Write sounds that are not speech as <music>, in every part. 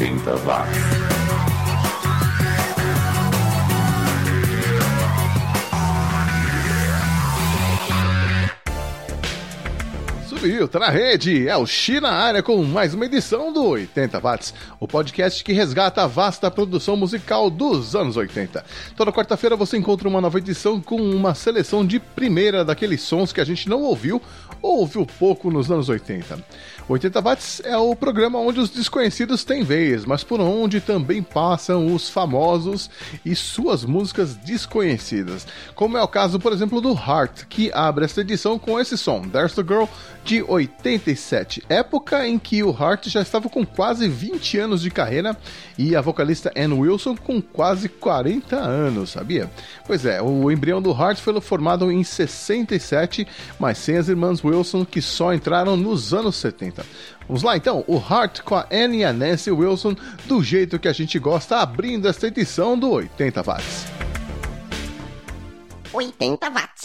80 watts. subiu, tá na rede. É o China área com mais uma edição do 80 Watts, o podcast que resgata a vasta produção musical dos anos 80. Toda quarta-feira você encontra uma nova edição com uma seleção de primeira daqueles sons que a gente não ouviu ou ouviu pouco nos anos 80. 80 Watts é o programa onde os desconhecidos têm vez, mas por onde também passam os famosos e suas músicas desconhecidas. Como é o caso, por exemplo, do Heart, que abre esta edição com esse som, There's the Girl, de 87, época em que o Heart já estava com quase 20 anos de carreira e a vocalista Ann Wilson com quase 40 anos, sabia? Pois é, o embrião do Heart foi formado em 67, mas sem as irmãs Wilson que só entraram nos anos 70. Vamos lá então, o Heart com a Annie e a Nancy Wilson, do jeito que a gente gosta, abrindo esta edição do 80 Watts. 80 Watts.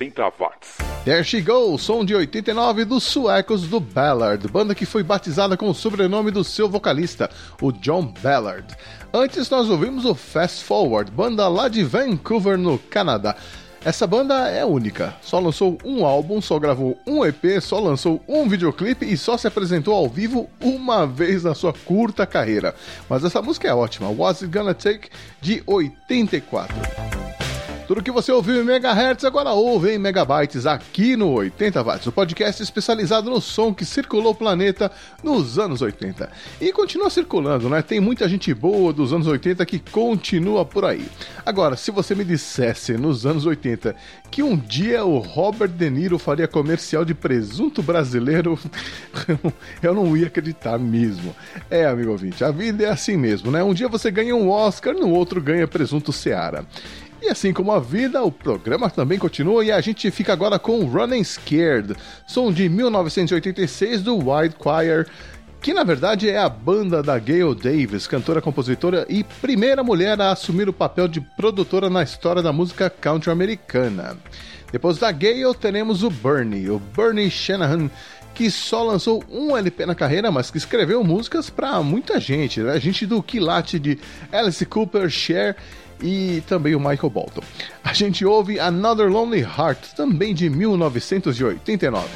80 watts. There She Goes, som de 89 dos suecos do Ballard, banda que foi batizada com o sobrenome do seu vocalista, o John Ballard. Antes nós ouvimos o Fast Forward, banda lá de Vancouver, no Canadá. Essa banda é única, só lançou um álbum, só gravou um EP, só lançou um videoclipe e só se apresentou ao vivo uma vez na sua curta carreira. Mas essa música é ótima, What's It Gonna Take, de 84. Tudo que você ouviu em megahertz agora ouve em megabytes aqui no 80 watts, o podcast especializado no som que circulou o planeta nos anos 80. E continua circulando, né? Tem muita gente boa dos anos 80 que continua por aí. Agora, se você me dissesse nos anos 80 que um dia o Robert De Niro faria comercial de presunto brasileiro, <laughs> eu não ia acreditar mesmo. É, amigo ouvinte, a vida é assim mesmo, né? Um dia você ganha um Oscar, no outro ganha presunto Seara. E assim como a vida, o programa também continua e a gente fica agora com Running Scared, som de 1986 do White Choir, que na verdade é a banda da Gail Davis, cantora, compositora e primeira mulher a assumir o papel de produtora na história da música country americana. Depois da Gail, teremos o Bernie, o Bernie Shanahan, que só lançou um LP na carreira, mas que escreveu músicas para muita gente, né? gente do quilate de Alice Cooper, Cher e também o Michael Bolton. A gente ouve Another Lonely Heart, também de 1989.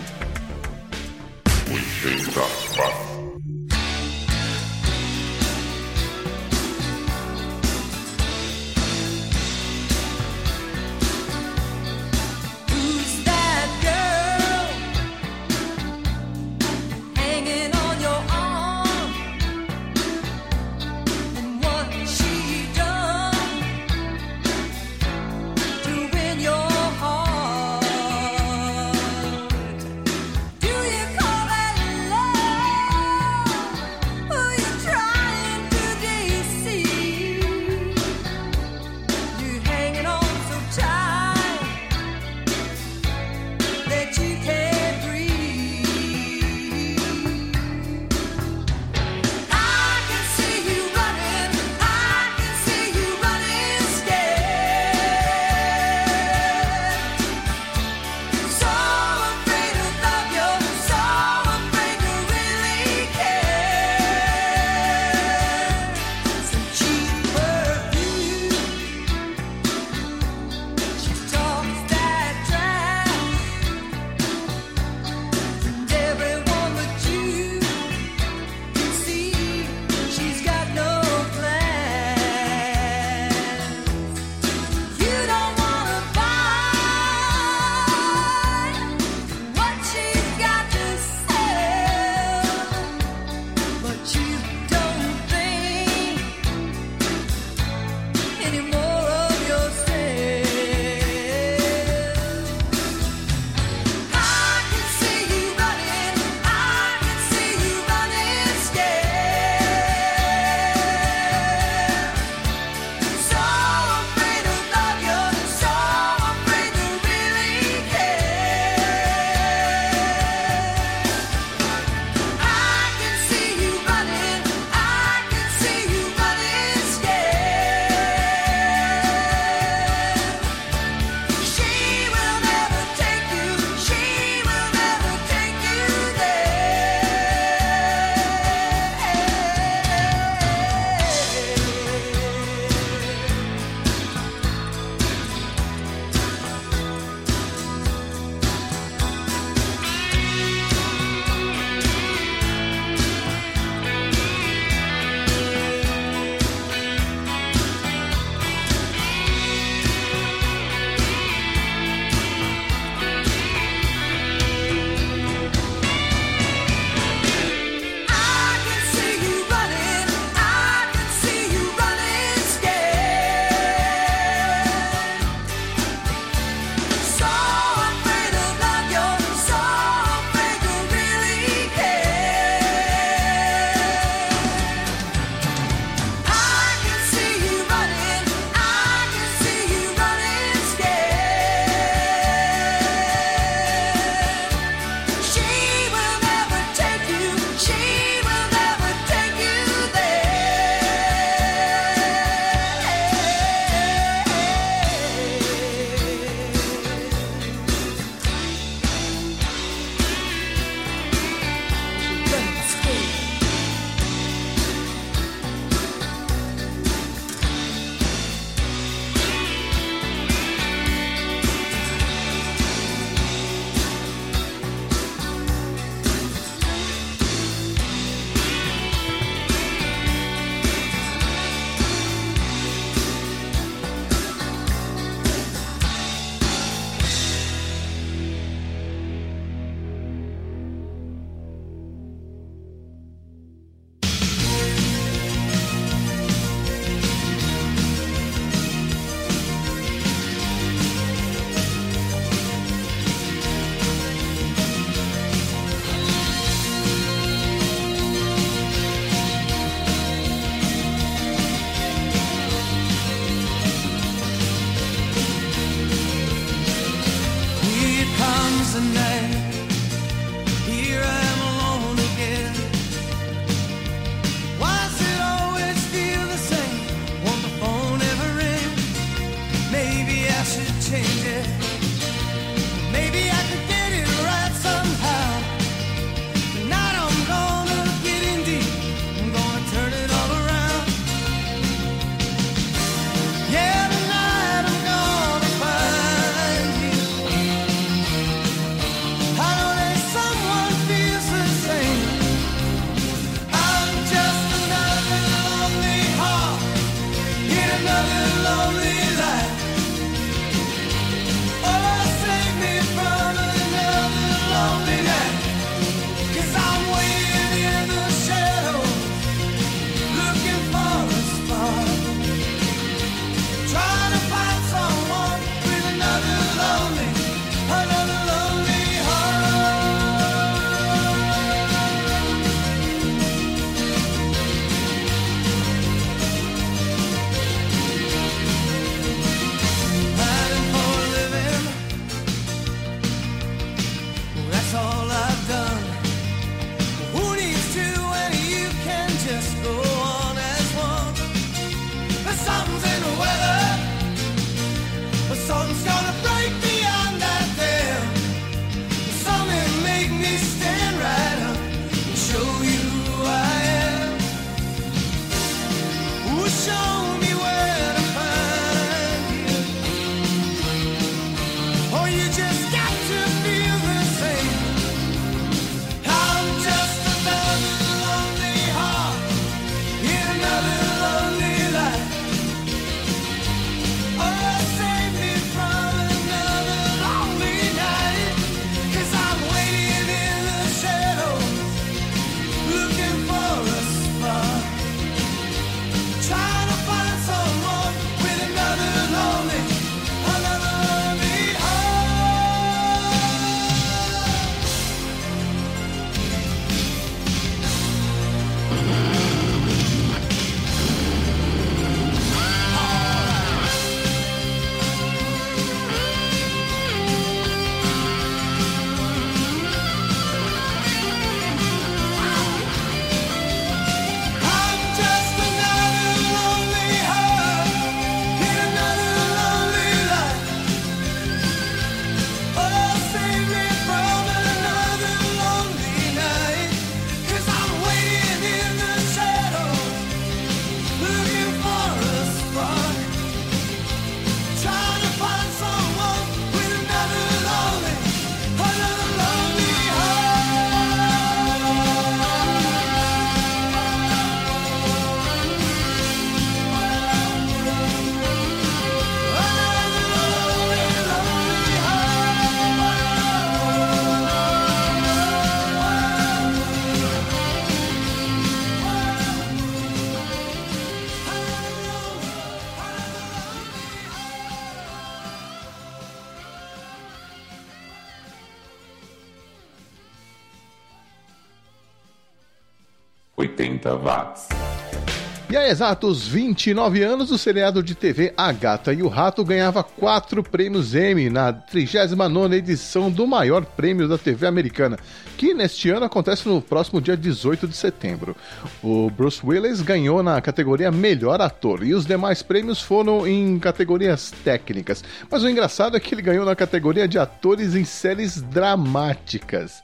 Exatos 29 anos, o seriado de TV A Gata e o Rato ganhava quatro prêmios Emmy na 39ª edição do maior prêmio da TV americana, que neste ano acontece no próximo dia 18 de setembro. O Bruce Willis ganhou na categoria Melhor Ator e os demais prêmios foram em categorias técnicas. Mas o engraçado é que ele ganhou na categoria de atores em séries dramáticas.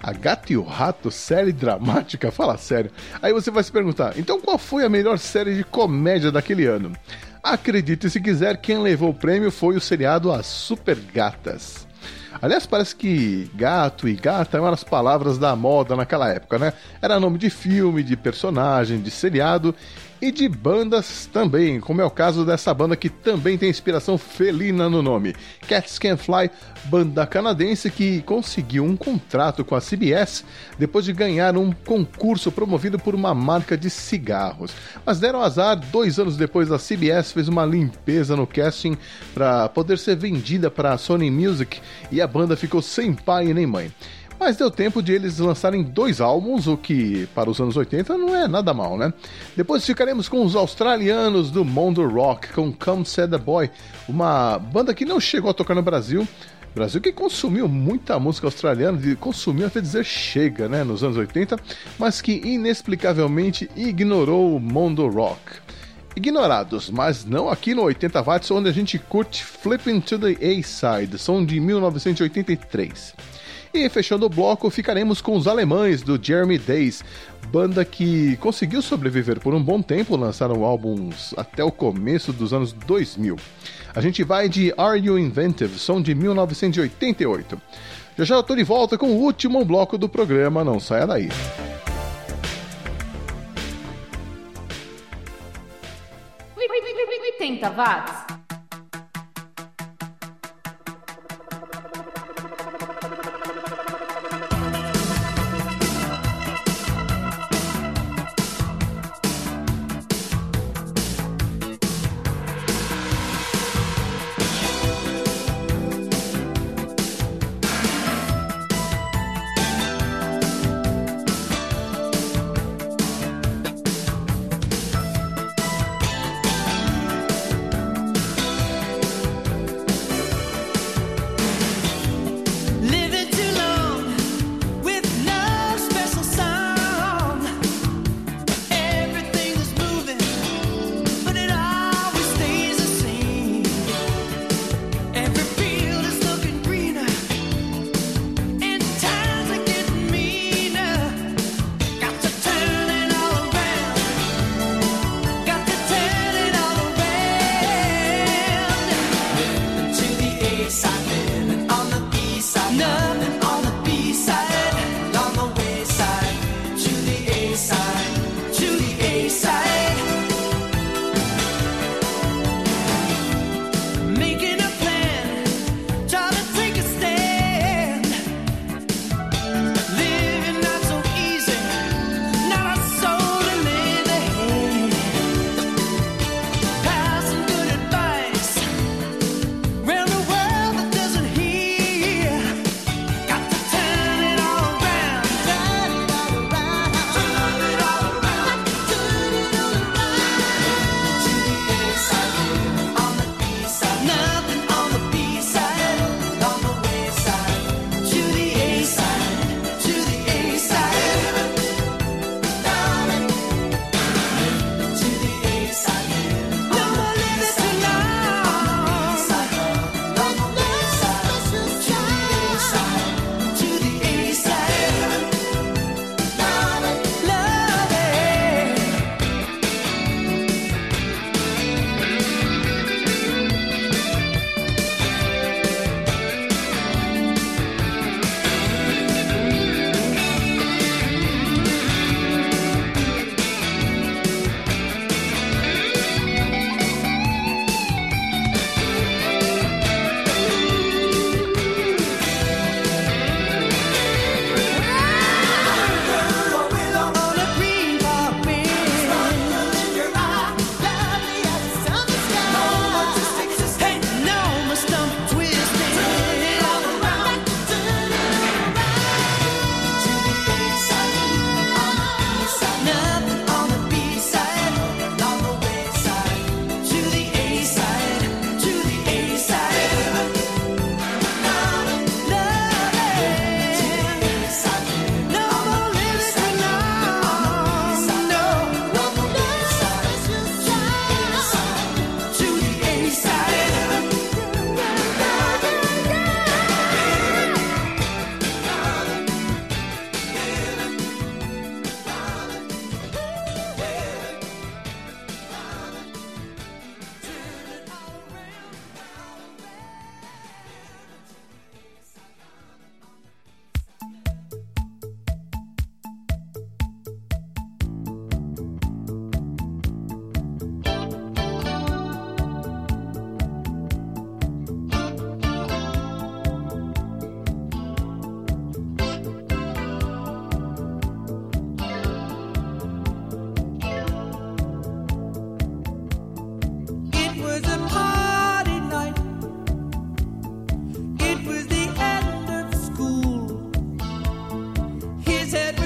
A Gata e o Rato, série dramática? <laughs> Fala sério. Aí você vai se perguntar, então qual foi a melhor série de comédia daquele ano? Acredite se quiser, quem levou o prêmio foi o seriado As Super Gatas. Aliás, parece que gato e gata eram as palavras da moda naquela época, né? Era nome de filme, de personagem, de seriado e de bandas também, como é o caso dessa banda que também tem inspiração felina no nome. Cats Can Fly, banda canadense que conseguiu um contrato com a CBS depois de ganhar um concurso promovido por uma marca de cigarros. Mas deram azar, dois anos depois a CBS fez uma limpeza no casting para poder ser vendida para a Sony Music e a banda ficou sem pai nem mãe. Mas deu tempo de eles lançarem dois álbuns, o que para os anos 80 não é nada mal, né? Depois ficaremos com os australianos do Mondo Rock, com Come Said the Boy, uma banda que não chegou a tocar no Brasil. Brasil que consumiu muita música australiana, consumiu até dizer chega, né, nos anos 80, mas que inexplicavelmente ignorou o Mondo Rock. Ignorados, mas não aqui no 80 watts, onde a gente curte Flipping to the A-Side, som de 1983. E fechando o bloco, ficaremos com os alemães do Jeremy Days, banda que conseguiu sobreviver por um bom tempo, lançaram álbuns até o começo dos anos 2000. A gente vai de Are You Inventive, som de 1988. Já já tô de volta com o último bloco do programa, não saia daí. 80 watts. said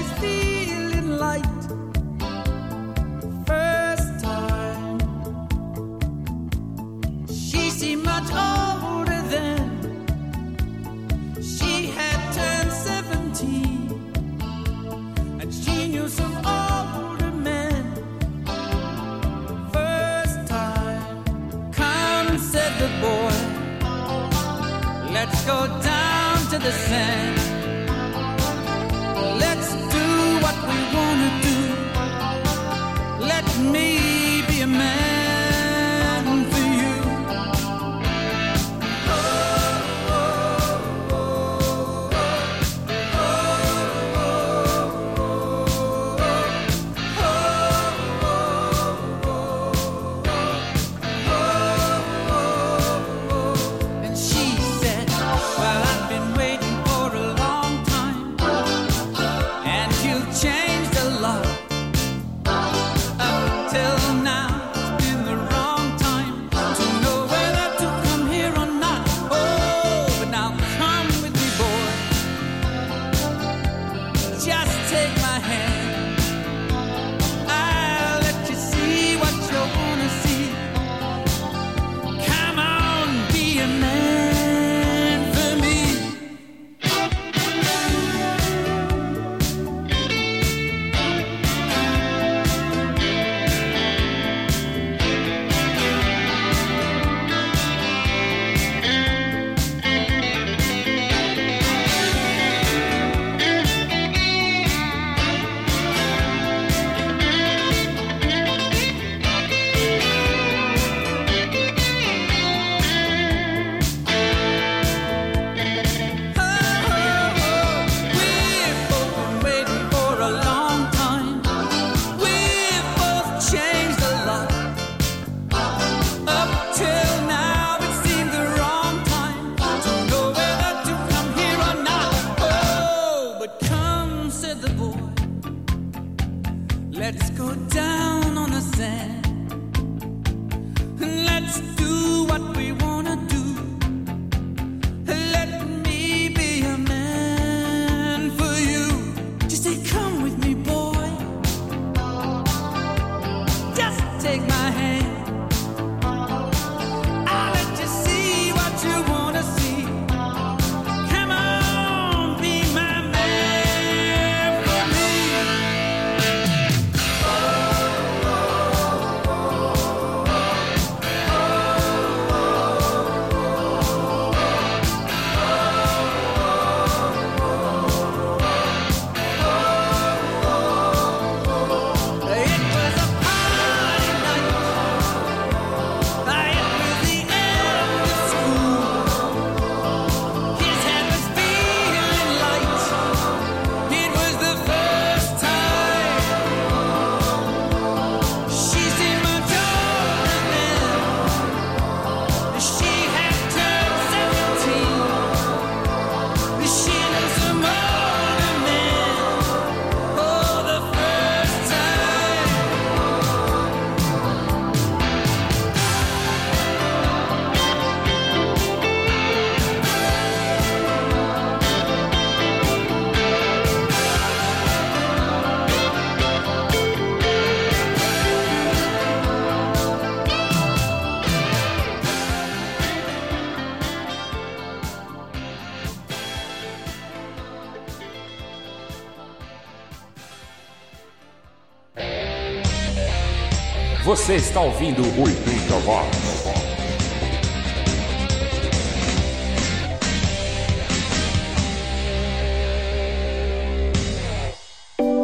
Você está ouvindo 80 Watts.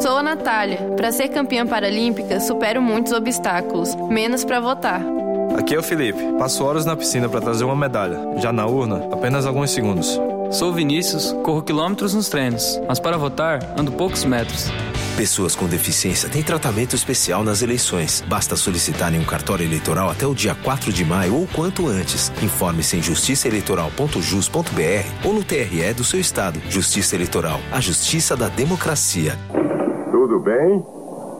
Sou a Natália. Para ser campeã paralímpica, supero muitos obstáculos, menos para votar. Aqui é o Felipe. Passo horas na piscina para trazer uma medalha. Já na urna, apenas alguns segundos. Sou Vinícius, corro quilômetros nos treinos, mas para votar, ando poucos metros. Pessoas com deficiência têm tratamento especial nas eleições. Basta solicitarem um cartório eleitoral até o dia 4 de maio ou quanto antes. Informe-se em justiçaeleitoral.jus.br ou no TRE do seu estado. Justiça Eleitoral, a justiça da democracia. Tudo bem?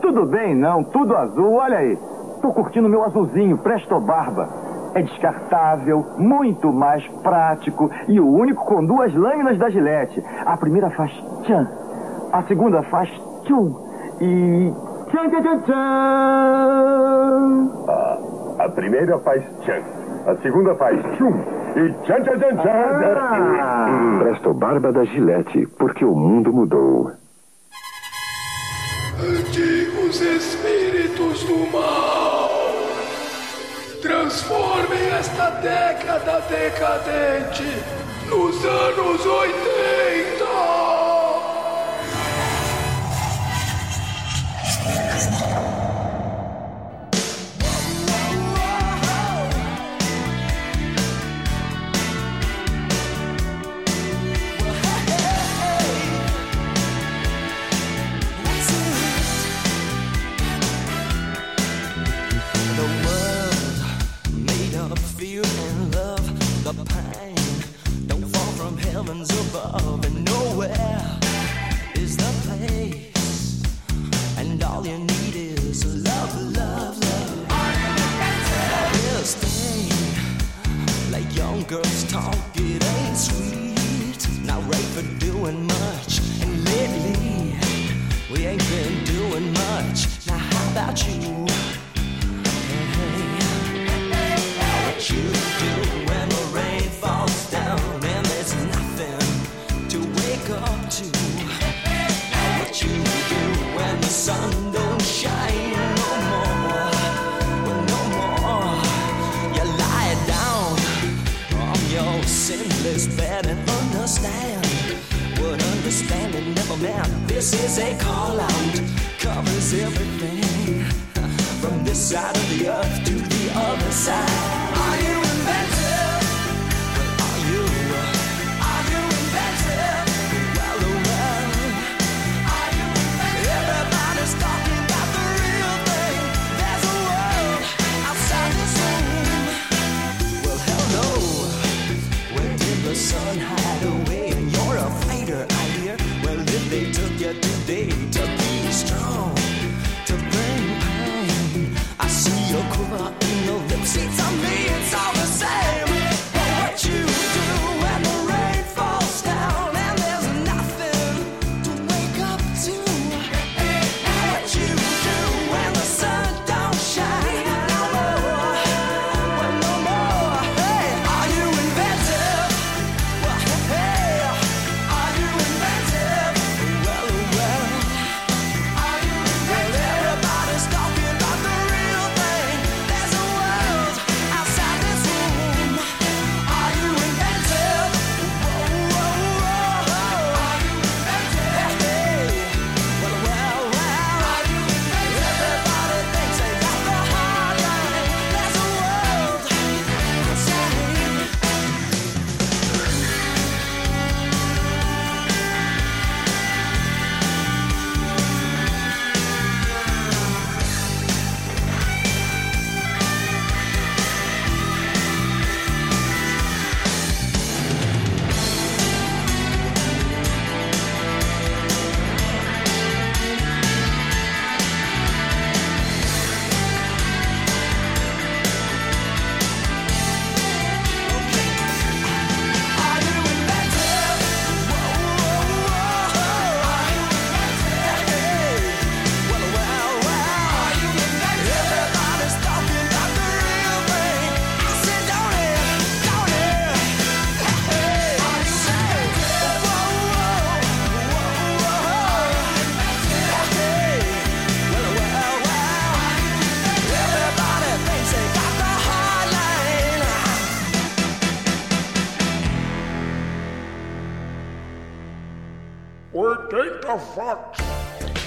Tudo bem, não, tudo azul, olha aí. Tô curtindo meu azulzinho, Presto Barba. É descartável, muito mais prático e o único com duas lâminas da Gillette. A primeira faz tchan, a segunda faz tchum e tchan tchan tchan tchan. Ah, a primeira faz tchan, a segunda faz tchum e tchan tchan tchan tchan. Ah. Presto Barba da Gillette, porque o mundo mudou. Antigos espíritos do mal, transformem as nesta década decadente, nos anos 80.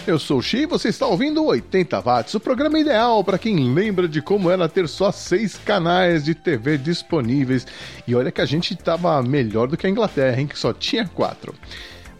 Eu sou o Xi e você está ouvindo 80 Watts, o programa ideal para quem lembra de como era ter só seis canais de TV disponíveis. E olha que a gente estava melhor do que a Inglaterra, hein, que só tinha quatro.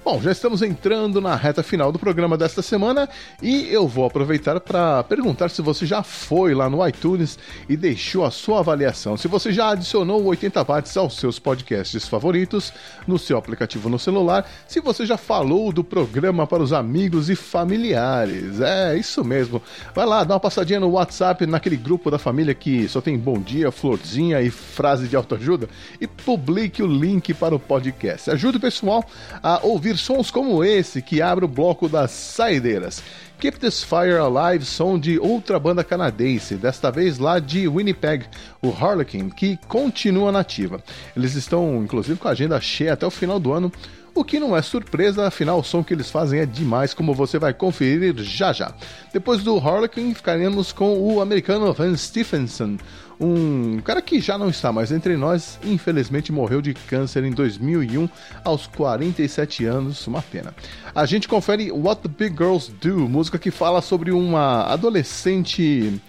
Bom, já estamos entrando na reta final do programa desta semana e eu vou aproveitar para perguntar se você já foi lá no iTunes e deixou a sua avaliação. Se você já adicionou o 80 watts aos seus podcasts favoritos no seu aplicativo no celular, se você já falou do programa para os amigos e familiares. É, isso mesmo. Vai lá, dá uma passadinha no WhatsApp, naquele grupo da família que só tem bom dia, florzinha e frase de autoajuda e publique o link para o podcast. Ajude o pessoal a ouvir sons como esse que abre o bloco das saideiras. Keep This Fire Alive, som de outra banda canadense, desta vez lá de Winnipeg, o Harlequin, que continua nativa. Eles estão, inclusive, com a agenda cheia até o final do ano. O que não é surpresa, afinal o som que eles fazem é demais, como você vai conferir já já. Depois do Harlequin, ficaremos com o americano Van Stephenson, um cara que já não está mais entre nós, infelizmente morreu de câncer em 2001 aos 47 anos, uma pena. A gente confere What the Big Girls Do, música que fala sobre uma adolescente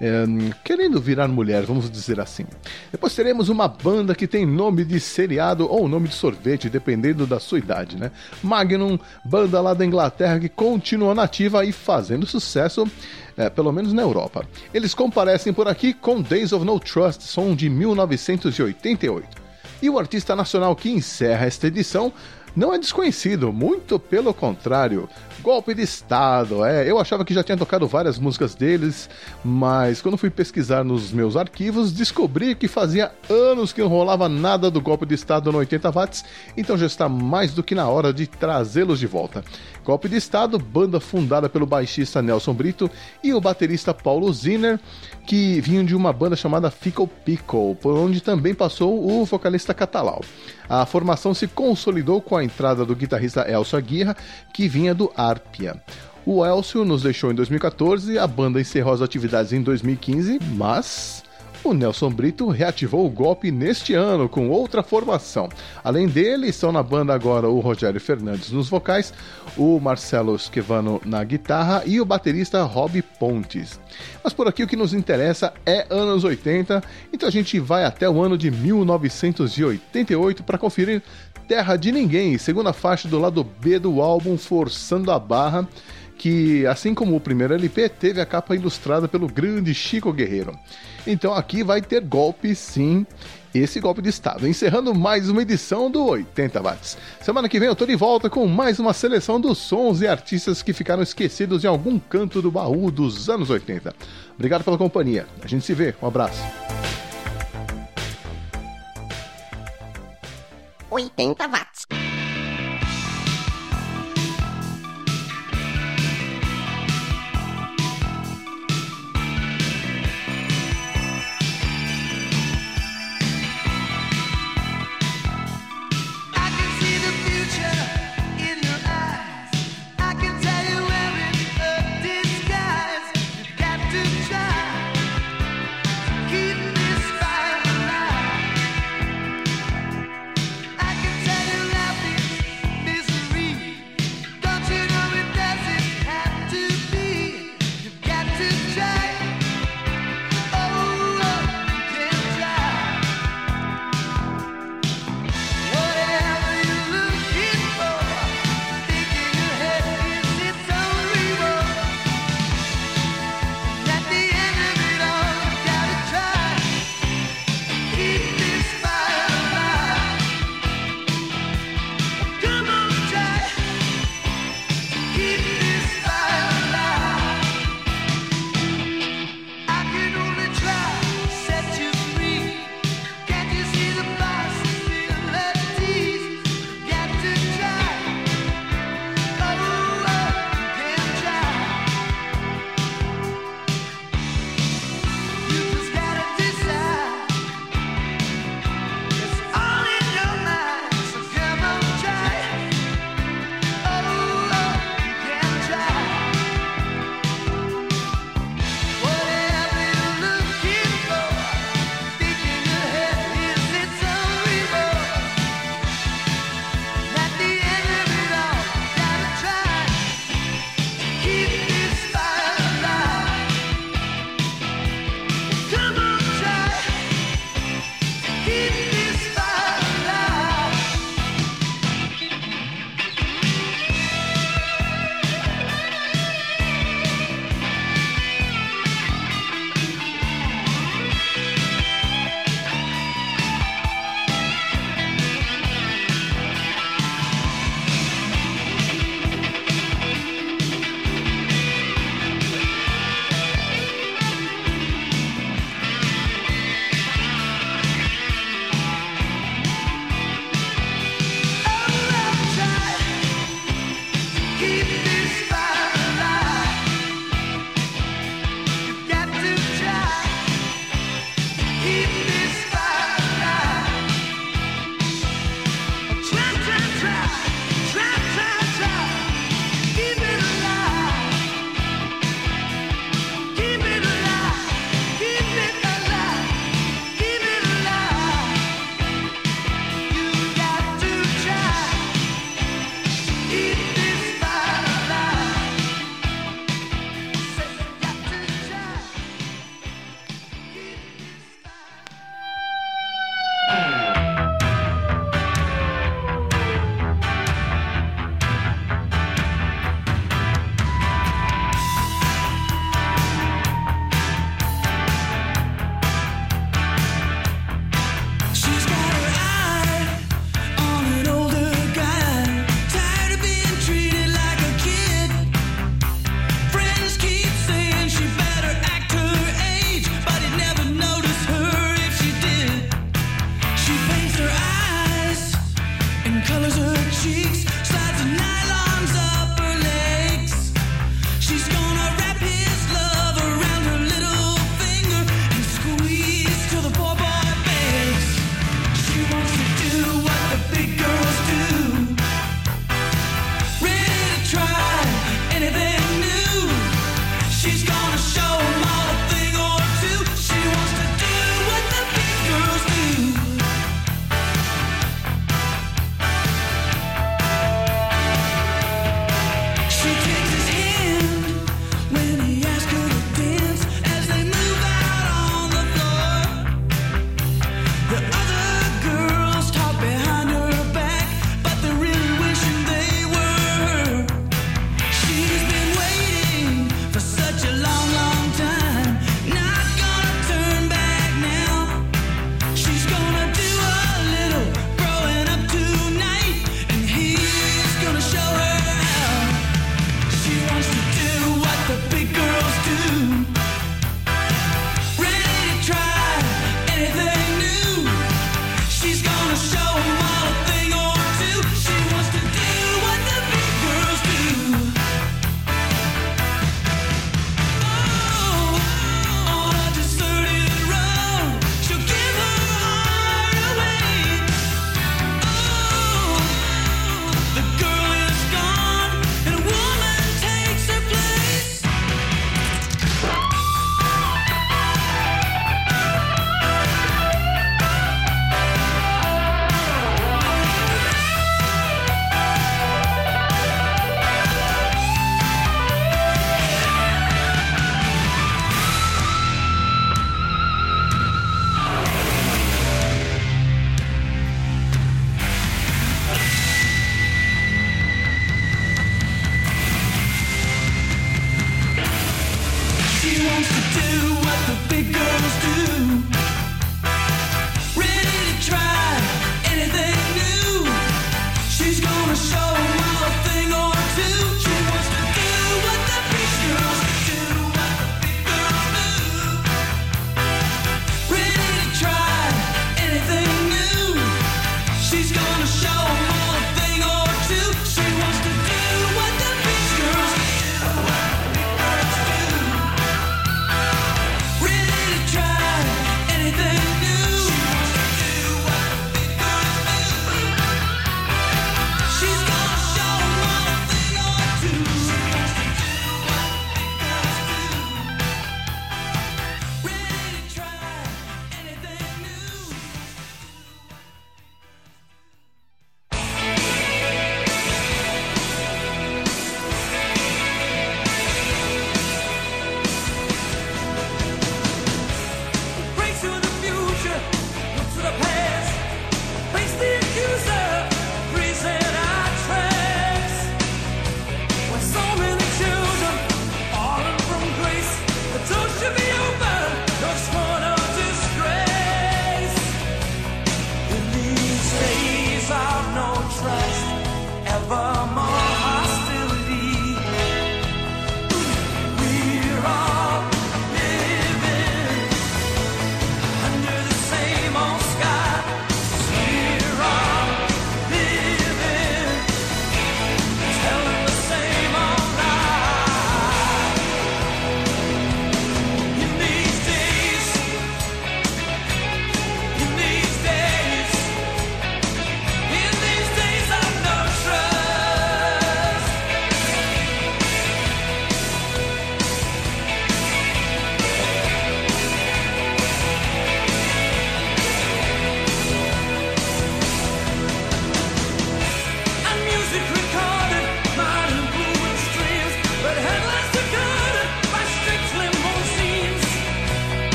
é, querendo virar mulher, vamos dizer assim. Depois teremos uma banda que tem nome de seriado ou nome de sorvete, dependendo da sua idade, né? Magnum, banda lá da Inglaterra que continua nativa e fazendo sucesso, é, pelo menos na Europa. Eles comparecem por aqui com Days of No Trust, som de 1988. E o artista nacional que encerra esta edição não é desconhecido, muito pelo contrário. Golpe de Estado, é. Eu achava que já tinha tocado várias músicas deles, mas quando fui pesquisar nos meus arquivos, descobri que fazia anos que não rolava nada do Golpe de Estado no 80 watts, então já está mais do que na hora de trazê-los de volta. Golpe de Estado, banda fundada pelo baixista Nelson Brito e o baterista Paulo Ziner, que vinham de uma banda chamada Fickle Pickle, por onde também passou o vocalista Catalau. A formação se consolidou com a entrada do guitarrista Elcio Aguirre, que vinha do Arpia. O Elcio nos deixou em 2014, a banda encerrou as atividades em 2015, mas o Nelson Brito reativou o golpe neste ano com outra formação. Além dele, estão na banda agora o Rogério Fernandes nos vocais, o Marcelo Schivano na guitarra e o baterista Rob Pontes. Mas por aqui o que nos interessa é anos 80, então a gente vai até o ano de 1988 para conferir Terra de Ninguém, segunda faixa do lado B do álbum Forçando a Barra que, assim como o primeiro LP, teve a capa ilustrada pelo grande Chico Guerreiro. Então aqui vai ter golpe sim, esse golpe de Estado. Encerrando mais uma edição do 80 Watts. Semana que vem eu tô de volta com mais uma seleção dos sons e artistas que ficaram esquecidos em algum canto do baú dos anos 80. Obrigado pela companhia. A gente se vê. Um abraço. 80 watts.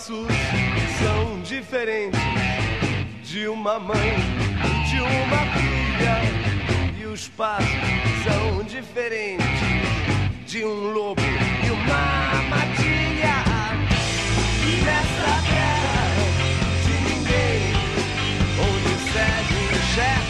passos são diferentes de uma mãe, de uma filha. E os passos são diferentes de um lobo e uma matilha. Nessa terra de ninguém, onde segue o chefe.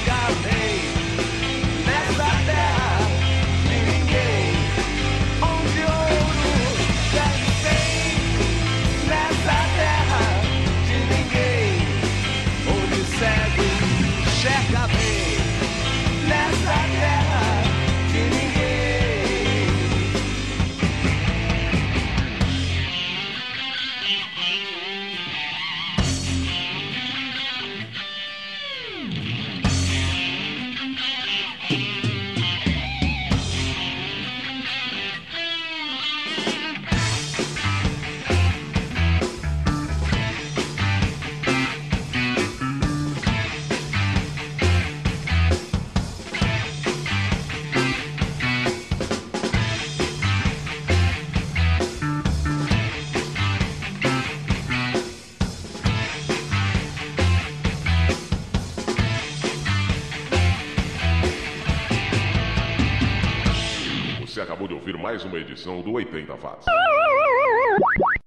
do 80 Watts.